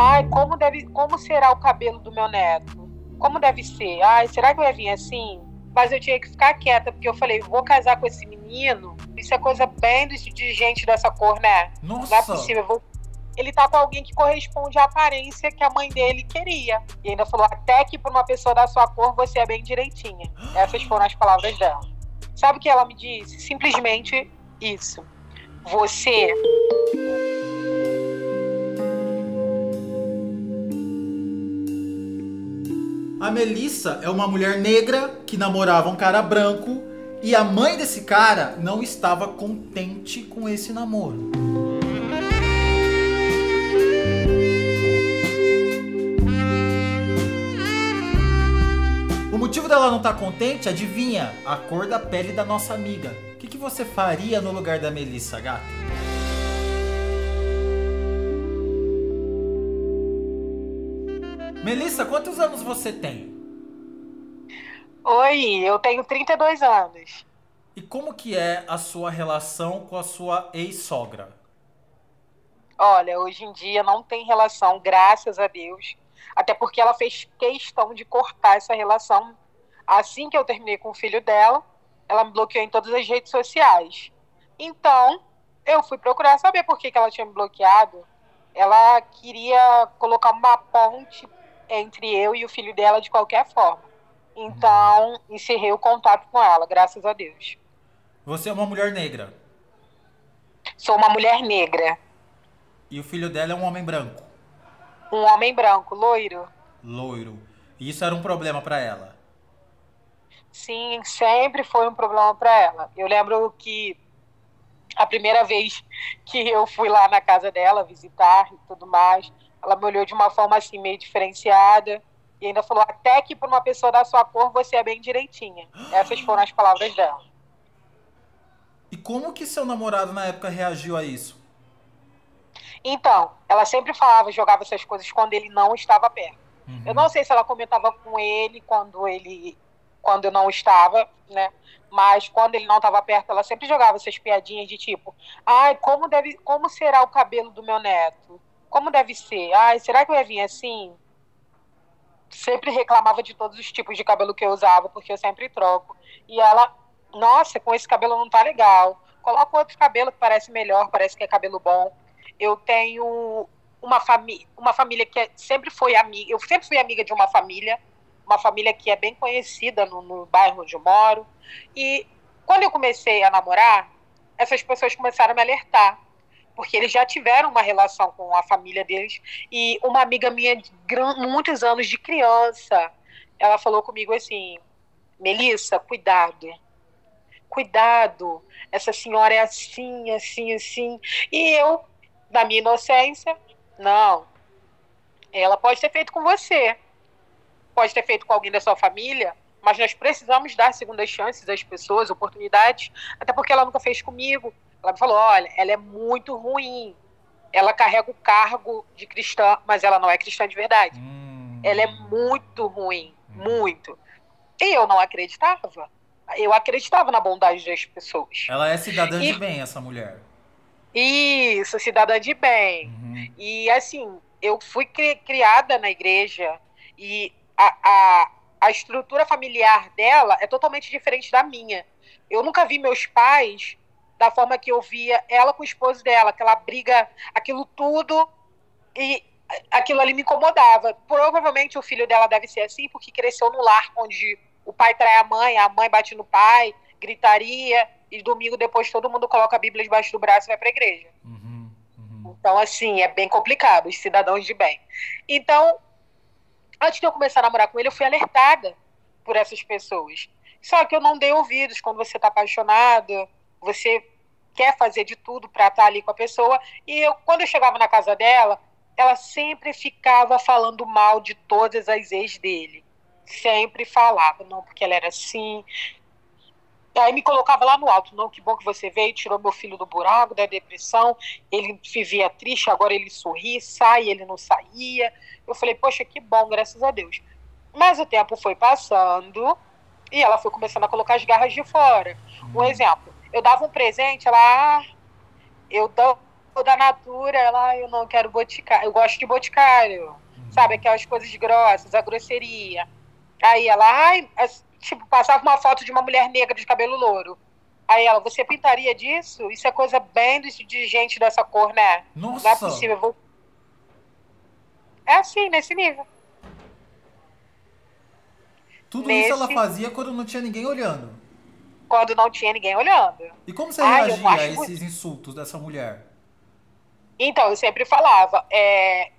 Ai, como, deve, como será o cabelo do meu neto? Como deve ser? Ai, será que vai vir assim? Mas eu tinha que ficar quieta, porque eu falei, vou casar com esse menino. Isso é coisa bem de gente dessa cor, né? Nossa. Não é possível. Vou... Ele tá com alguém que corresponde à aparência que a mãe dele queria. E ainda falou, até que para uma pessoa da sua cor você é bem direitinha. Essas foram as palavras dela. Sabe o que ela me disse? Simplesmente isso. Você A Melissa é uma mulher negra que namorava um cara branco e a mãe desse cara não estava contente com esse namoro. O motivo dela não estar tá contente, adivinha? A cor da pele da nossa amiga. O que, que você faria no lugar da Melissa, gata? Você tem? Oi, eu tenho 32 anos. E como que é a sua relação com a sua ex-sogra? Olha, hoje em dia não tem relação, graças a Deus. Até porque ela fez questão de cortar essa relação. Assim que eu terminei com o filho dela, ela me bloqueou em todas as redes sociais. Então, eu fui procurar saber por que, que ela tinha me bloqueado. Ela queria colocar uma ponte entre eu e o filho dela de qualquer forma. Então, encerrei o contato com ela, graças a Deus. Você é uma mulher negra? Sou uma mulher negra. E o filho dela é um homem branco? Um homem branco, loiro. Loiro. E isso era um problema para ela? Sim, sempre foi um problema para ela. Eu lembro que a primeira vez que eu fui lá na casa dela visitar e tudo mais, ela me olhou de uma forma assim meio diferenciada e ainda falou até que para uma pessoa da sua cor você é bem direitinha. Essas foram as palavras dela. E como que seu namorado na época reagiu a isso? Então, ela sempre falava, jogava essas coisas quando ele não estava perto. Uhum. Eu não sei se ela comentava com ele quando ele quando eu não estava, né? Mas quando ele não estava perto, ela sempre jogava essas piadinhas de tipo, ai, como deve, como será o cabelo do meu neto? Como deve ser? Ai, será que vai vir assim? Sempre reclamava de todos os tipos de cabelo que eu usava, porque eu sempre troco. E ela, nossa, com esse cabelo não tá legal. Coloca outro cabelo que parece melhor, parece que é cabelo bom. Eu tenho uma família, uma família que é, sempre foi amiga, eu sempre fui amiga de uma família, uma família que é bem conhecida no, no bairro onde eu moro. E quando eu comecei a namorar, essas pessoas começaram a me alertar porque eles já tiveram uma relação com a família deles. E uma amiga minha de muitos anos de criança, ela falou comigo assim: Melissa, cuidado. Cuidado, essa senhora é assim, assim, assim. E eu, na minha inocência, não. Ela pode ter feito com você, pode ter feito com alguém da sua família, mas nós precisamos dar segundas chances às pessoas, oportunidades, até porque ela nunca fez comigo. Ela me falou: olha, ela é muito ruim. Ela carrega o cargo de cristã, mas ela não é cristã de verdade. Hum. Ela é muito ruim, hum. muito. E eu não acreditava. Eu acreditava na bondade das pessoas. Ela é cidadã e... de bem, essa mulher. Isso, cidadã de bem. Uhum. E assim, eu fui cri criada na igreja e a, a, a estrutura familiar dela é totalmente diferente da minha. Eu nunca vi meus pais da forma que eu via ela com o esposo dela, aquela briga, aquilo tudo, e aquilo ali me incomodava. Provavelmente o filho dela deve ser assim, porque cresceu no lar onde o pai trai a mãe, a mãe bate no pai, gritaria, e domingo depois todo mundo coloca a Bíblia debaixo do braço e vai para a igreja. Uhum, uhum. Então, assim, é bem complicado, os cidadãos de bem. Então, antes de eu começar a namorar com ele, eu fui alertada por essas pessoas. Só que eu não dei ouvidos quando você está apaixonado, você quer fazer de tudo para estar tá ali com a pessoa. E eu, quando eu chegava na casa dela, ela sempre ficava falando mal de todas as ex dele. Sempre falava, não, porque ela era assim. Aí me colocava lá no alto, não, que bom que você veio, tirou meu filho do buraco, da depressão, ele vivia triste, agora ele sorri, sai, ele não saía. Eu falei, poxa, que bom, graças a Deus. Mas o tempo foi passando e ela foi começando a colocar as garras de fora. Um exemplo, eu dava um presente, ela, ah, eu dou da Natura, ela, eu não quero boticário, eu gosto de boticário, uhum. sabe, aquelas coisas grossas, a grosseria. Aí ela, ai, tipo, passava uma foto de uma mulher negra de cabelo louro. Aí ela, você pintaria disso? Isso é coisa bem de gente dessa cor, né? Nossa. Não é possível. Vou... É assim, nesse nível. Tudo nesse... isso ela fazia quando não tinha ninguém olhando. Quando não tinha ninguém olhando. E como você Ai, reagia a esses insultos dessa mulher? Então, eu sempre falava. É...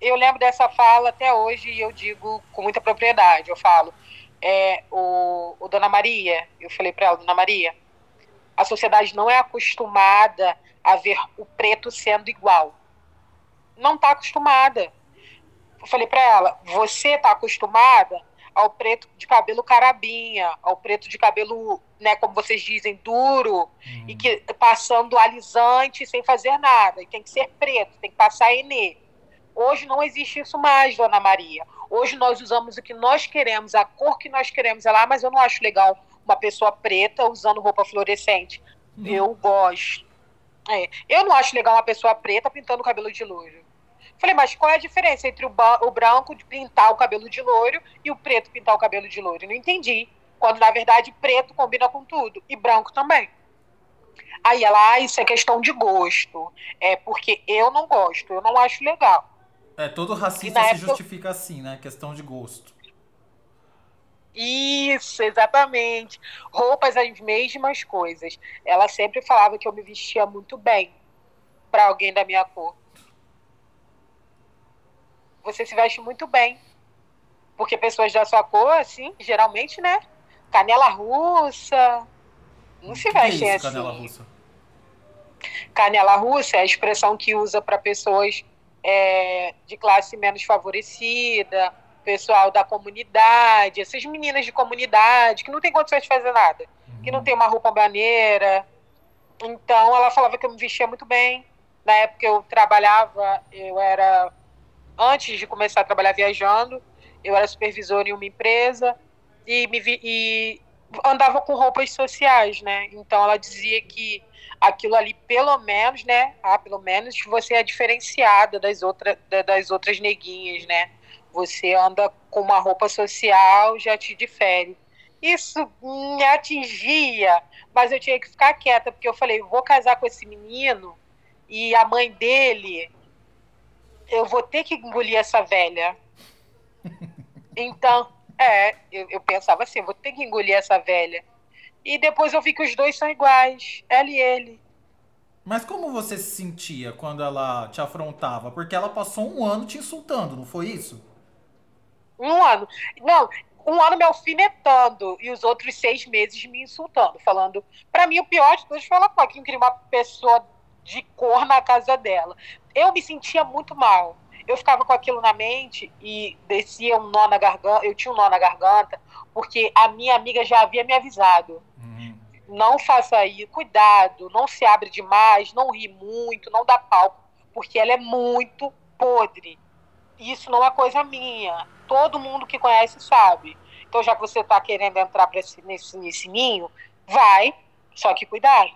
Eu lembro dessa fala até hoje e eu digo com muita propriedade. Eu falo, é, o, o Dona Maria, eu falei para ela, Dona Maria, a sociedade não é acostumada a ver o preto sendo igual. Não está acostumada. Eu falei para ela: você está acostumada ao preto de cabelo carabinha, ao preto de cabelo, né, como vocês dizem, duro, uhum. e que passando alisante sem fazer nada. E tem que ser preto, tem que passar enê. Hoje não existe isso mais, dona Maria. Hoje nós usamos o que nós queremos, a cor que nós queremos. Ela, ah, mas eu não acho legal uma pessoa preta usando roupa fluorescente. Uhum. Eu gosto. É. Eu não acho legal uma pessoa preta pintando o cabelo de loiro. Falei, mas qual é a diferença entre o, o branco de pintar o cabelo de loiro e o preto pintar o cabelo de loiro? Não entendi. Quando, na verdade, preto combina com tudo. E branco também. Aí ela, ah, isso é questão de gosto. É porque eu não gosto, eu não acho legal. É, todo racista se época... justifica assim, né? Questão de gosto. Isso, exatamente. Roupas, as mesmas coisas. Ela sempre falava que eu me vestia muito bem para alguém da minha cor. Você se veste muito bem. Porque pessoas da sua cor, assim, geralmente, né? Canela russa. Não se vestem é isso, assim. Canela russa? Canela russa é a expressão que usa para pessoas é, de classe menos favorecida pessoal da comunidade, essas meninas de comunidade que não tem condições de fazer nada, uhum. que não tem uma roupa maneira. Então ela falava que eu me vestia muito bem. Na época eu trabalhava, eu era antes de começar a trabalhar viajando, eu era supervisor em uma empresa e me vi, e andava com roupas sociais, né? Então ela dizia que aquilo ali, pelo menos, né? Ah, pelo menos você é diferenciada das outras das outras neguinhas, né? você anda com uma roupa social, já te difere. Isso me atingia, mas eu tinha que ficar quieta, porque eu falei, vou casar com esse menino e a mãe dele, eu vou ter que engolir essa velha. Então, é, eu, eu pensava assim, vou ter que engolir essa velha. E depois eu vi que os dois são iguais, ela e ele. Mas como você se sentia quando ela te afrontava? Porque ela passou um ano te insultando, não foi isso? Um ano. Não, um ano me alfinetando e os outros seis meses me insultando, falando. Para mim, o pior de tudo foi ela falar que não queria uma pessoa de cor na casa dela. Eu me sentia muito mal. Eu ficava com aquilo na mente e descia um nó na garganta. Eu tinha um nó na garganta, porque a minha amiga já havia me avisado. Uhum. Não faça isso, cuidado, não se abre demais, não ri muito, não dá palco, porque ela é muito podre. Isso não é coisa minha todo mundo que conhece sabe. Então, já que você está querendo entrar esse, nesse, nesse ninho, vai, só que cuidado.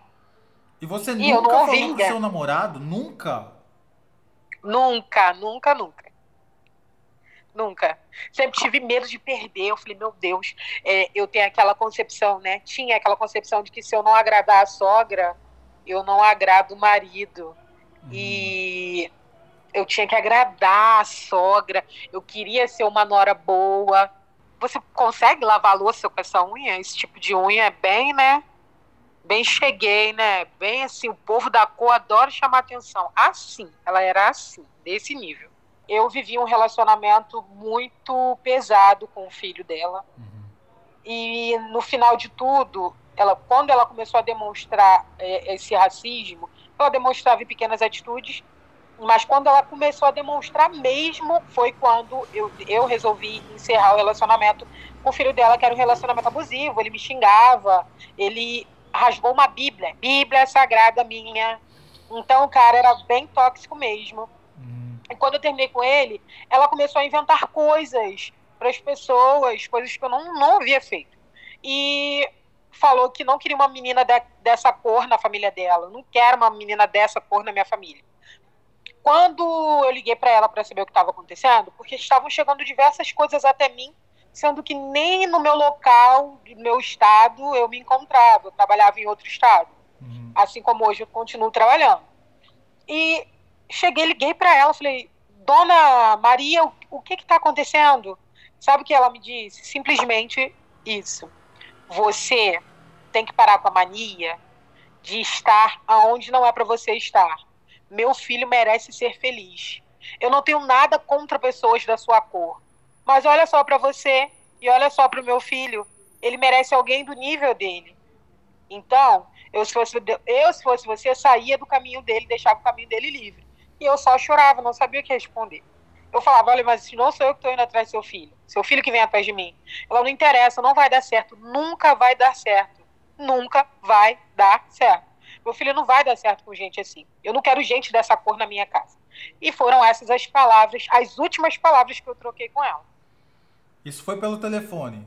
E você e nunca falou com seu namorado? Nunca? Nunca, nunca, nunca. Nunca. Sempre tive medo de perder. Eu falei, meu Deus, é, eu tenho aquela concepção, né? Tinha aquela concepção de que se eu não agradar a sogra, eu não agrado o marido. Hum. E eu tinha que agradar a sogra, eu queria ser uma nora boa. Você consegue lavar a louça com essa unha? Esse tipo de unha é bem, né? Bem cheguei, né? Bem assim, o povo da cor adora chamar atenção. Assim, ela era assim, desse nível. Eu vivi um relacionamento muito pesado com o filho dela. Uhum. E no final de tudo, ela, quando ela começou a demonstrar é, esse racismo, ela demonstrava em pequenas atitudes mas quando ela começou a demonstrar mesmo, foi quando eu, eu resolvi encerrar o relacionamento com o filho dela, que era um relacionamento abusivo. Ele me xingava, ele rasgou uma Bíblia, Bíblia sagrada minha. Então o cara era bem tóxico mesmo. Hum. E quando eu terminei com ele, ela começou a inventar coisas para as pessoas, coisas que eu não, não havia feito. E falou que não queria uma menina de, dessa cor na família dela. Não quero uma menina dessa cor na minha família Quando eu liguei para ela para saber o que estava acontecendo, porque estavam chegando diversas coisas até mim, sendo que nem no meu local, no meu estado, eu me encontrava. Eu trabalhava em outro estado. Uhum. Assim como hoje eu continuo trabalhando. E cheguei, liguei para ela, falei: Dona Maria, o, o que está acontecendo? Sabe o que ela me disse? Simplesmente isso. Você tem que parar com a mania de estar aonde não é para você estar. Meu filho merece ser feliz. Eu não tenho nada contra pessoas da sua cor. Mas olha só para você e olha só para o meu filho. Ele merece alguém do nível dele. Então, eu se, fosse, eu, se fosse você, saía do caminho dele, deixava o caminho dele livre. E eu só chorava, não sabia o que responder. Eu falava, olha, mas não sou eu que estou indo atrás do seu filho. Seu filho que vem atrás de mim. Ela não interessa, não vai dar certo. Nunca vai dar certo. Nunca vai dar certo. Meu filho não vai dar certo com gente assim. Eu não quero gente dessa cor na minha casa. E foram essas as palavras, as últimas palavras que eu troquei com ela. Isso foi pelo telefone?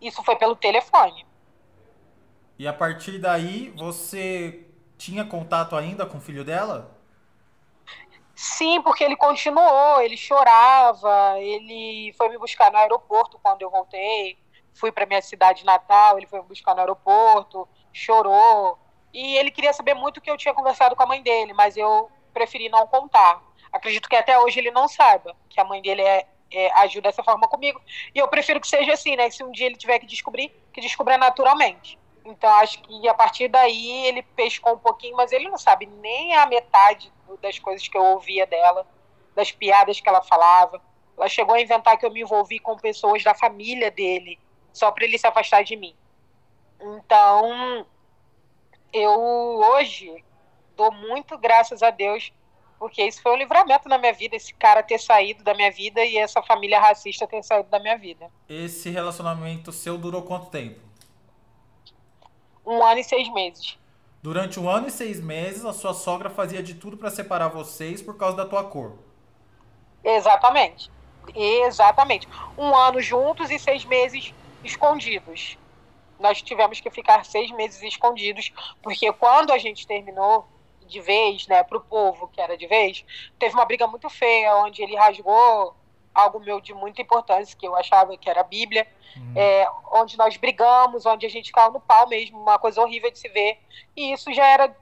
Isso foi pelo telefone. E a partir daí, você tinha contato ainda com o filho dela? Sim, porque ele continuou, ele chorava, ele foi me buscar no aeroporto quando eu voltei, fui para minha cidade natal, ele foi me buscar no aeroporto, chorou, e ele queria saber muito o que eu tinha conversado com a mãe dele, mas eu preferi não contar. Acredito que até hoje ele não saiba que a mãe dele é, é, agiu dessa forma comigo. E eu prefiro que seja assim, né? Se um dia ele tiver que descobrir, que descubra naturalmente. Então acho que a partir daí ele pescou um pouquinho, mas ele não sabe nem a metade das coisas que eu ouvia dela, das piadas que ela falava. Ela chegou a inventar que eu me envolvi com pessoas da família dele, só para ele se afastar de mim. Então, eu hoje dou muito graças a Deus porque isso foi um livramento na minha vida, esse cara ter saído da minha vida e essa família racista ter saído da minha vida. Esse relacionamento seu durou quanto tempo? Um ano e seis meses. Durante um ano e seis meses, a sua sogra fazia de tudo para separar vocês por causa da tua cor. Exatamente. Exatamente. Um ano juntos e seis meses escondidos. Nós tivemos que ficar seis meses escondidos, porque quando a gente terminou, de vez, né, pro povo que era de vez, teve uma briga muito feia, onde ele rasgou algo meu de muita importância, que eu achava que era a Bíblia, uhum. é, onde nós brigamos, onde a gente caiu no pau mesmo, uma coisa horrível de se ver. E isso já era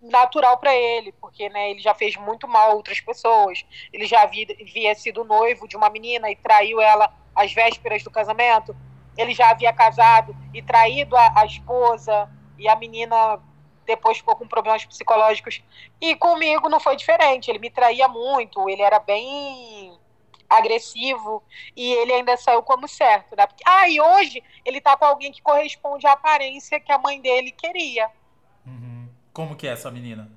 natural para ele, porque né, ele já fez muito mal a outras pessoas. Ele já havia, havia sido noivo de uma menina e traiu ela às vésperas do casamento. Ele já havia casado e traído a, a esposa e a menina depois ficou com problemas psicológicos. E comigo não foi diferente. Ele me traía muito, ele era bem agressivo e ele ainda saiu como certo, né? Porque, ah, e hoje ele tá com alguém que corresponde à aparência que a mãe dele queria. Uhum. Como que é essa menina?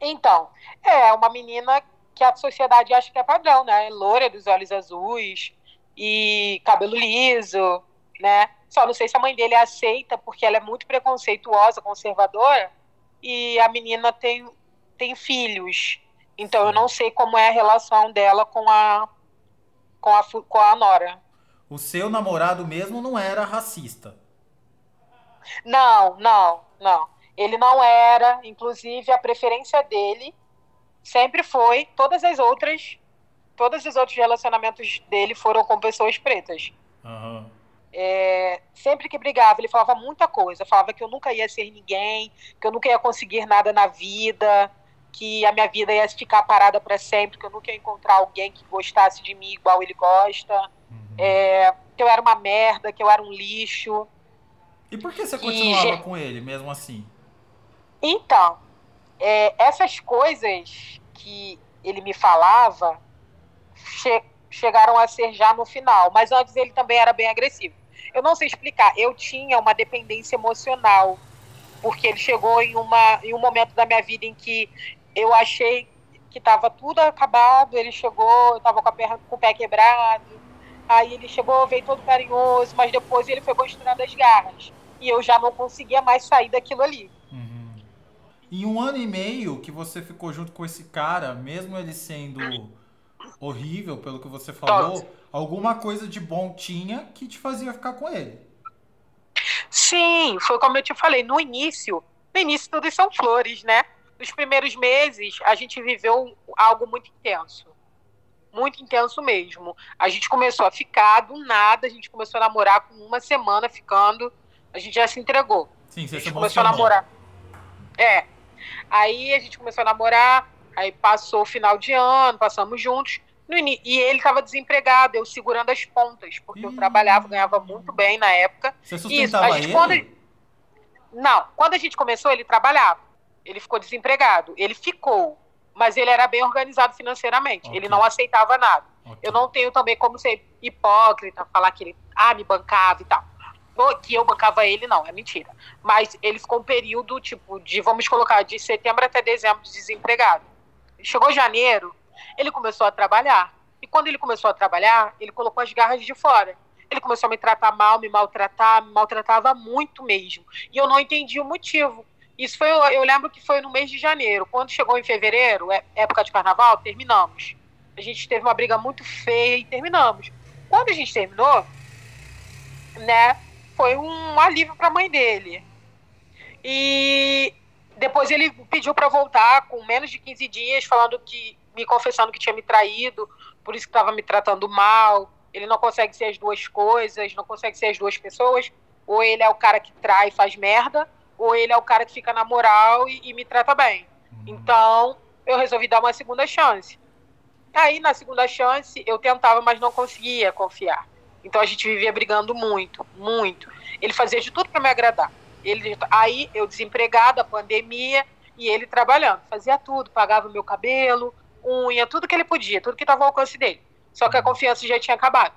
Então, é uma menina que a sociedade acha que é padrão, né? Loura dos olhos azuis e cabelo liso, né? Só não sei se a mãe dele aceita, porque ela é muito preconceituosa, conservadora, e a menina tem, tem filhos. Então eu não sei como é a relação dela com a, com a, com a Nora. O seu namorado mesmo não era racista? Não, não, não. Ele não era, inclusive a preferência dele sempre foi, todas as outras, todos os outros relacionamentos dele foram com pessoas pretas. Uhum. É, sempre que brigava, ele falava muita coisa. Falava que eu nunca ia ser ninguém, que eu nunca ia conseguir nada na vida, que a minha vida ia ficar parada para sempre, que eu nunca ia encontrar alguém que gostasse de mim igual ele gosta, uhum. é, que eu era uma merda, que eu era um lixo. E por que você continuava com ele, mesmo assim? Então, é, essas coisas que ele me falava che chegaram a ser já no final, mas antes ele também era bem agressivo eu não sei explicar. Eu tinha uma dependência emocional, porque ele chegou em, uma, em um momento da minha vida em que eu achei que estava tudo acabado. Ele chegou, eu estava com, a perna, com o pé quebrado. Aí ele chegou, veio todo carinhoso, mas depois ele foi mostrando as garras. E eu já não conseguia mais sair daquilo ali. Uhum. Em um ano e meio que você ficou junto com esse cara, mesmo ele sendo horrível, pelo que você falou, alguma coisa de bom tinha que te fazia ficar com ele. Sim, foi como eu te falei, no início, no início tudo são flores, né? nos primeiros meses, a gente viveu algo muito intenso. Muito intenso mesmo. A gente começou a ficar do nada, a gente começou a namorar com uma semana ficando, a gente já se entregou. Sim, você a gente começou a namorar. É. Aí a gente começou a namorar, aí passou o final de ano, passamos juntos. Ini- E ele estava desempregado, eu segurando as pontas, porque eu Ih. trabalhava, ganhava muito bem na época. Você Isso, sustentava a gente ele? quando não, quando a gente começou ele trabalhava, ele ficou desempregado, ele ficou, mas ele era bem organizado financeiramente, Ok. ele não aceitava nada. Ok. Eu não tenho também como ser hipócrita, falar que ele ah, me bancava e tal. Que eu bancava ele, não, é mentira. Mas ele ficou um período, tipo, de, vamos colocar, de setembro até dezembro de desempregado. Chegou janeiro, ele começou a trabalhar. E quando ele começou a trabalhar, ele colocou as garras de fora. Ele começou a me tratar mal, me maltratar, me maltratava muito mesmo. E eu não entendi o motivo. Isso foi, eu lembro que foi no mês de janeiro. Quando chegou em fevereiro, é- época de carnaval, terminamos. A gente teve uma briga muito feia e terminamos. Quando a gente terminou, né, foi um alívio para a mãe dele. E depois ele pediu para voltar com menos de 15 dias, falando que me confessando que tinha me traído, por isso que estava me tratando mal. Ele não consegue ser as duas coisas, não consegue ser as duas pessoas. Ou ele é o cara que trai e faz merda, ou ele é o cara que fica na moral e, e me trata bem. Então, eu resolvi dar uma segunda chance. Aí, na segunda chance, eu tentava, mas não conseguia confiar. Então, a gente vivia brigando muito, muito. Ele fazia de tudo para me agradar. Ele, aí, eu desempregada, pandemia, e ele trabalhando. Fazia tudo, pagava meu cabelo, unha, tudo que ele podia, tudo que estava ao alcance dele. Só que a confiança já tinha acabado.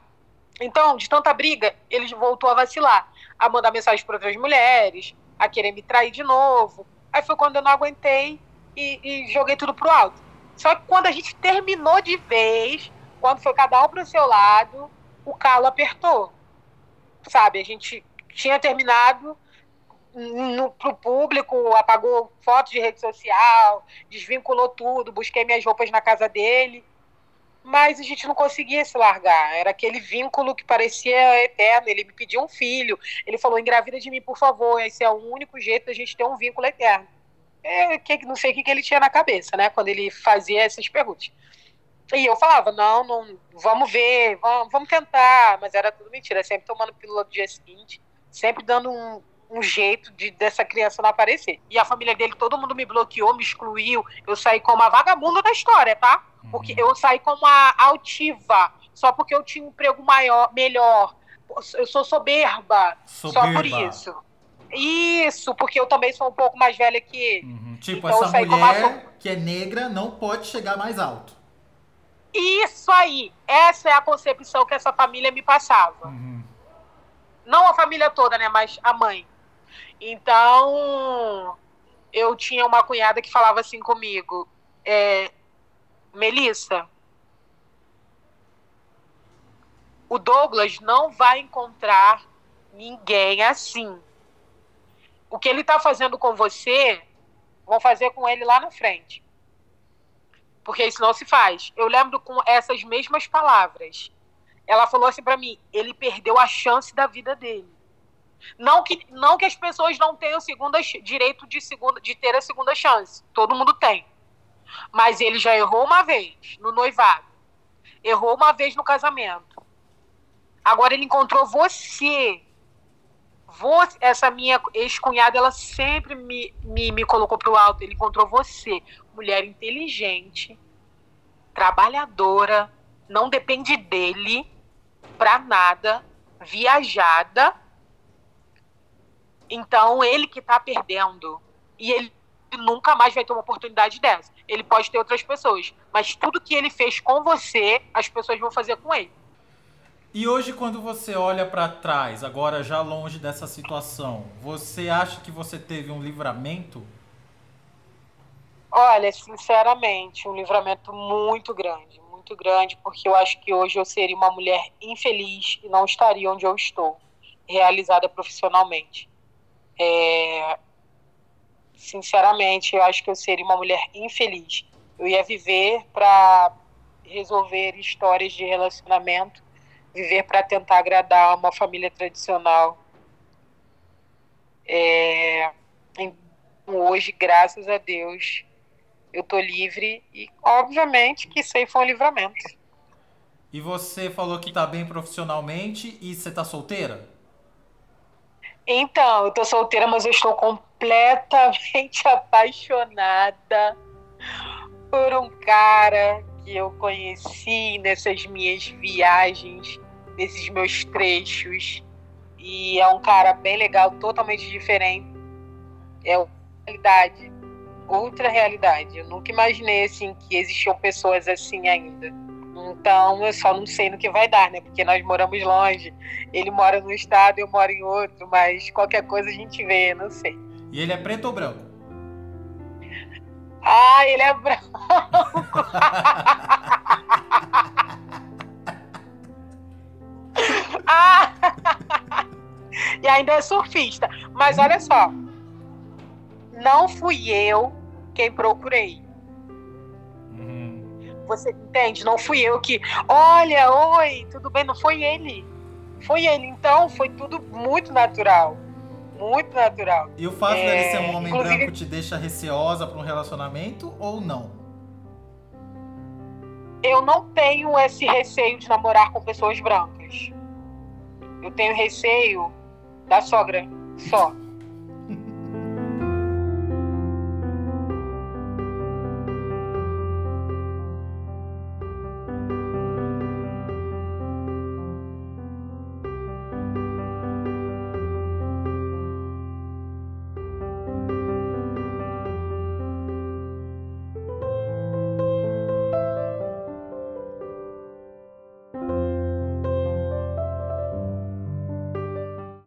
Então, de tanta briga, ele voltou a vacilar, a mandar mensagem para outras mulheres, a querer me trair de novo. Aí foi quando eu não aguentei e, e joguei tudo pro alto. Só que quando a gente terminou de vez, quando foi cada um pro seu lado, o calo apertou. Sabe, a gente tinha terminado no, pro público, apagou fotos de rede social, desvinculou tudo, busquei minhas roupas na casa dele. Mas a gente não conseguia se largar. Era aquele vínculo que parecia eterno. Ele me pediu um filho. Ele falou: engravida de mim, por favor. Esse é o único jeito da gente ter um vínculo eterno. É, que, não sei o que, que ele tinha na cabeça, né? Quando ele fazia essas perguntas. E eu falava: não, não vamos ver, vamos, vamos tentar. Mas era tudo mentira. Sempre tomando pílula do dia seguinte, sempre dando um, um jeito de dessa criança não aparecer. E a família dele, todo mundo me bloqueou, me excluiu. Eu saí como a vagabunda da história, tá? Porque eu saí como a altiva, só porque eu tinha um emprego maior, melhor. Eu sou soberba, só por Soberba. isso. Isso, porque eu também sou um pouco mais velha que ele. Uhum. Tipo, Então, essa como a mulher que é negra não pode chegar mais alto. Isso aí, essa é a concepção que essa família me passava. Uhum. Não a família toda, né? Mas a mãe. Então, eu tinha uma cunhada que falava assim comigo: é, Melissa, o Douglas não vai encontrar ninguém assim. O que ele tá fazendo com você, vão fazer com ele lá na frente. Porque isso não se faz. Eu lembro com essas mesmas palavras. Ela falou assim pra mim: ele perdeu a chance da vida dele. Não que, não que as pessoas não tenham segunda, direito de, segunda, de ter a segunda chance. Todo mundo tem. Mas ele já errou uma vez no noivado. Errou uma vez no casamento. Agora ele encontrou você. Você- essa minha ex-cunhada, ela sempre me, me, me colocou pro alto. Ele encontrou você. Mulher inteligente, trabalhadora, não depende dele pra nada, viajada. Então, ele que tá perdendo. E ele nunca mais vai ter uma oportunidade dessa. Ele pode ter outras pessoas, mas tudo que ele fez com você, as pessoas vão fazer com ele. E hoje, quando você olha pra trás, agora já longe dessa situação, você acha que você teve um livramento? Olha, sinceramente, um livramento muito grande, muito grande, porque eu acho que hoje eu seria uma mulher infeliz e não estaria onde eu estou, realizada profissionalmente. É, Sinceramente, eu acho que eu seria uma mulher infeliz. Eu ia viver para resolver histórias de relacionamento, viver para tentar agradar uma família tradicional. É, Hoje, graças a Deus, eu tô livre e, obviamente, que isso aí foi um livramento. E você falou que tá bem profissionalmente e você tá solteira? Então, eu tô solteira, mas eu estou completamente apaixonada por um cara que eu conheci nessas minhas viagens, nesses meus trechos. E é um cara bem legal, totalmente diferente. É uma realidade, outra realidade. Eu nunca imaginei assim que existiam pessoas assim ainda. Então, eu só não sei no que vai dar, né? Porque nós moramos longe. Ele mora num estado, eu moro em outro, mas qualquer coisa a gente vê, não sei. E ele é preto ou branco? Ah, ele é branco. ah! e ainda é surfista. Mas olha só, não fui eu quem procurei. Você entende? Não fui eu que, olha, oi, tudo bem? Não foi ele. Foi ele. Então, foi tudo muito natural. Muito natural. E o fato é, dele ser um homem inclusive... branco te deixa receosa para um relacionamento ou não? Eu não tenho esse receio de namorar com pessoas brancas. Eu tenho receio da sogra só.